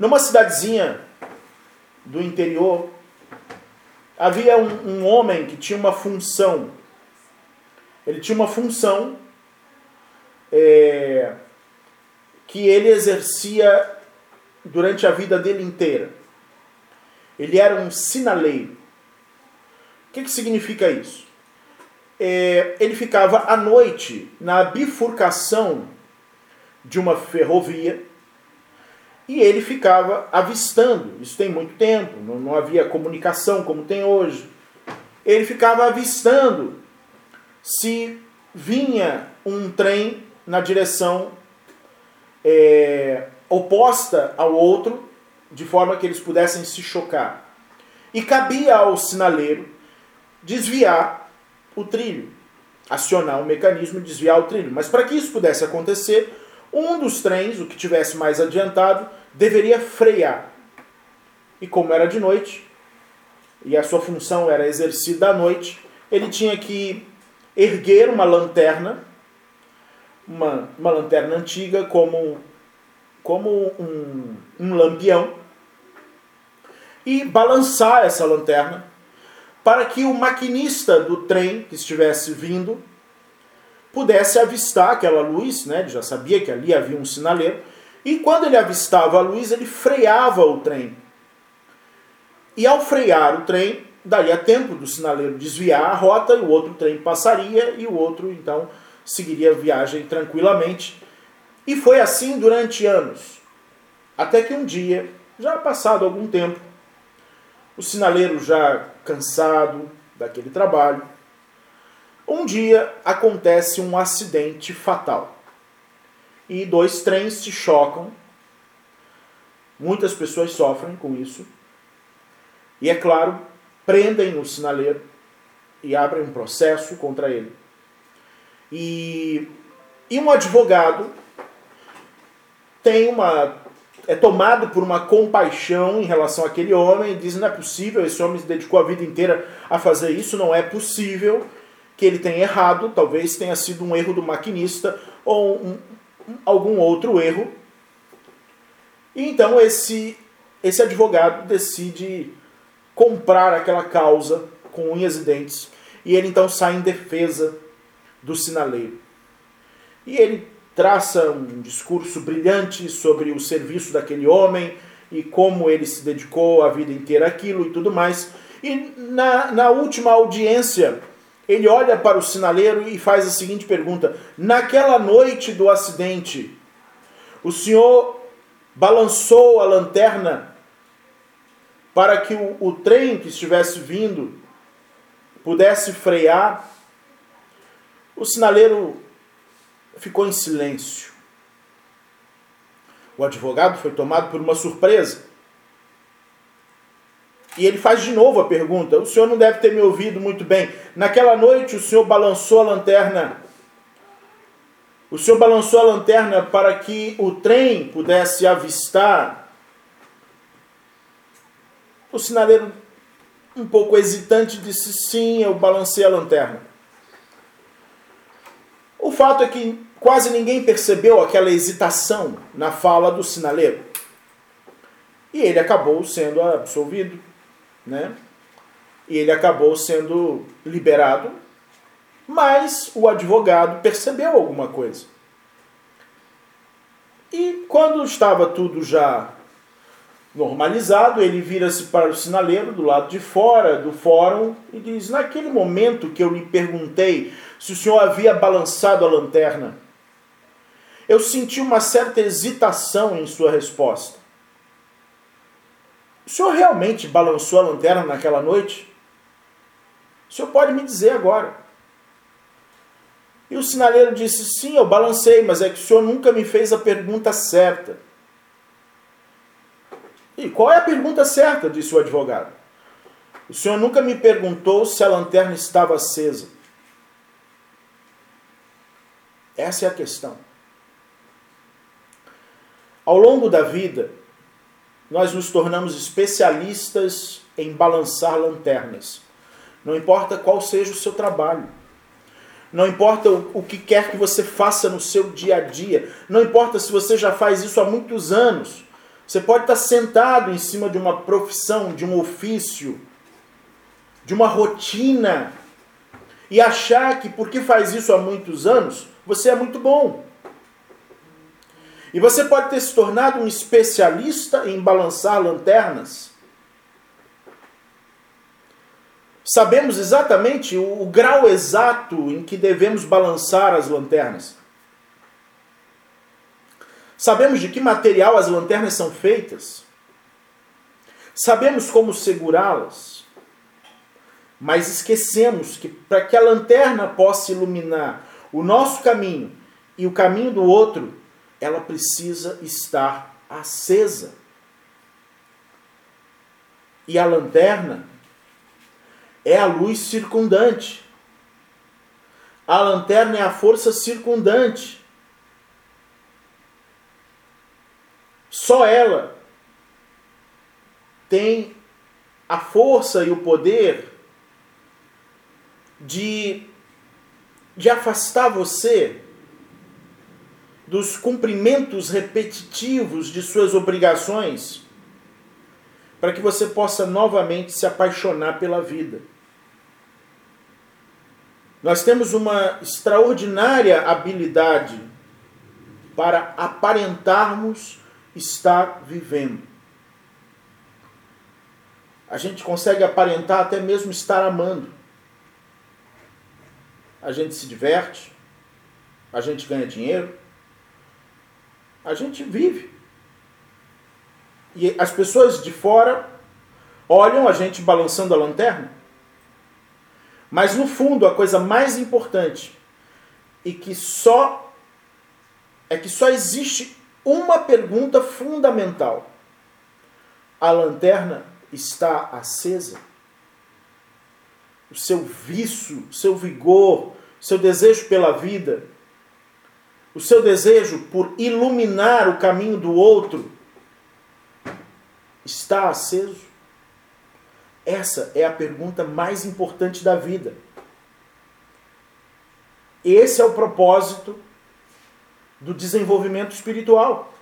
Numa cidadezinha do interior, havia um, um homem que tinha uma função. Ele tinha uma função é, que ele exercia durante a vida dele inteira. Ele era um sinaleiro. O que, que significa isso? É, ele ficava à noite na bifurcação de uma ferrovia e ele ficava avistando. Isso tem muito tempo, não, não havia comunicação como tem hoje. Ele ficava avistando se vinha um trem na direção é, oposta ao outro, de forma que eles pudessem se chocar. E cabia ao sinaleiro desviar o trilho, acionar o mecanismo e desviar o trilho. Mas para que isso pudesse acontecer, um dos trens, o que tivesse mais adiantado, deveria frear. E como era de noite, e a sua função era exercida à noite, ele tinha que erguer uma lanterna, uma, uma lanterna antiga, como, como um, um lampião, e balançar essa lanterna para que o maquinista do trem que estivesse vindo pudesse avistar aquela luz, né? Ele já sabia que ali havia um sinaleiro. E quando ele avistava a luz, ele freava o trem. E ao frear o trem, daria tempo do sinaleiro desviar a rota e o outro trem passaria e o outro então seguiria a viagem tranquilamente. E foi assim durante anos. Até que um dia, já passado algum tempo, o sinaleiro já cansado daquele trabalho, um dia acontece um acidente fatal. E dois trens se chocam. Muitas pessoas sofrem com isso. E é claro, prendem o sinaleiro e abrem um processo contra ele. E, e um advogado tem uma é tomado por uma compaixão em relação àquele homem e diz não é possível, esse homem se dedicou a vida inteira a fazer isso, não é possível que ele tenha errado, talvez tenha sido um erro do maquinista ou um, algum outro erro. E então esse, esse advogado decide comprar aquela causa com unhas e dentes. E ele então sai em defesa do sinaleiro. E ele traça um discurso brilhante sobre o serviço daquele homem e como ele se dedicou a vida inteira àquilo e tudo mais. E na, na última audiência, ele olha para o sinaleiro e faz a seguinte pergunta: Naquela noite do acidente, o senhor balançou a lanterna para que o, o trem que estivesse vindo pudesse frear? O sinaleiro ficou em silêncio. O advogado foi tomado por uma surpresa. E ele faz de novo a pergunta: O senhor não deve ter me ouvido muito bem. Naquela noite o senhor balançou a lanterna. O senhor balançou a lanterna para que o trem pudesse avistar. O sinaleiro, um pouco hesitante, disse: Sim, eu balancei a lanterna. O fato é que quase ninguém percebeu aquela hesitação na fala do sinaleiro. E ele acabou sendo absolvido né? E ele acabou sendo liberado, mas o advogado percebeu alguma coisa. E quando estava tudo já normalizado, ele vira-se para o sinaleiro do lado de fora do fórum e diz: Naquele momento que eu lhe perguntei se o senhor havia balançado a lanterna, eu senti uma certa hesitação em sua resposta. O senhor realmente balançou a lanterna naquela noite? O senhor pode me dizer agora. E o sinaleiro disse: Sim, eu balancei, mas é que o senhor nunca me fez a pergunta certa. E qual é a pergunta certa? disse o advogado. O senhor nunca me perguntou se a lanterna estava acesa. Essa é a questão. Ao longo da vida, nós nos tornamos especialistas em balançar lanternas. Não importa qual seja o seu trabalho. Não importa o, que quer que você faça no seu dia a dia. Não importa se você já faz isso há muitos anos. Você pode estar sentado em cima de uma profissão, de um ofício, de uma rotina e achar que porque faz isso há muitos anos, você é muito bom. E você pode ter se tornado um especialista em balançar lanternas. Sabemos exatamente o, o grau exato em que devemos balançar as lanternas. Sabemos de que material as lanternas são feitas. Sabemos como segurá-las. Mas esquecemos que para que a lanterna possa iluminar o nosso caminho e o caminho do outro, ela precisa estar acesa. E a lanterna é a luz circundante. A lanterna é a força circundante. Só ela tem a força e o poder de, de afastar você dos cumprimentos repetitivos de suas obrigações, para que você possa novamente se apaixonar pela vida. Nós temos uma extraordinária habilidade para aparentarmos estar vivendo. A gente consegue aparentar até mesmo estar amando a gente se diverte, a gente ganha dinheiro, a gente vive. E as pessoas de fora olham a gente balançando a lanterna. Mas no fundo, a coisa mais importante e que só é que só existe uma pergunta fundamental. A lanterna está acesa? o seu vício, o seu vigor, seu desejo pela vida, o seu desejo por iluminar o caminho do outro, está aceso? Essa é a pergunta mais importante da vida. Esse é o propósito do desenvolvimento espiritual.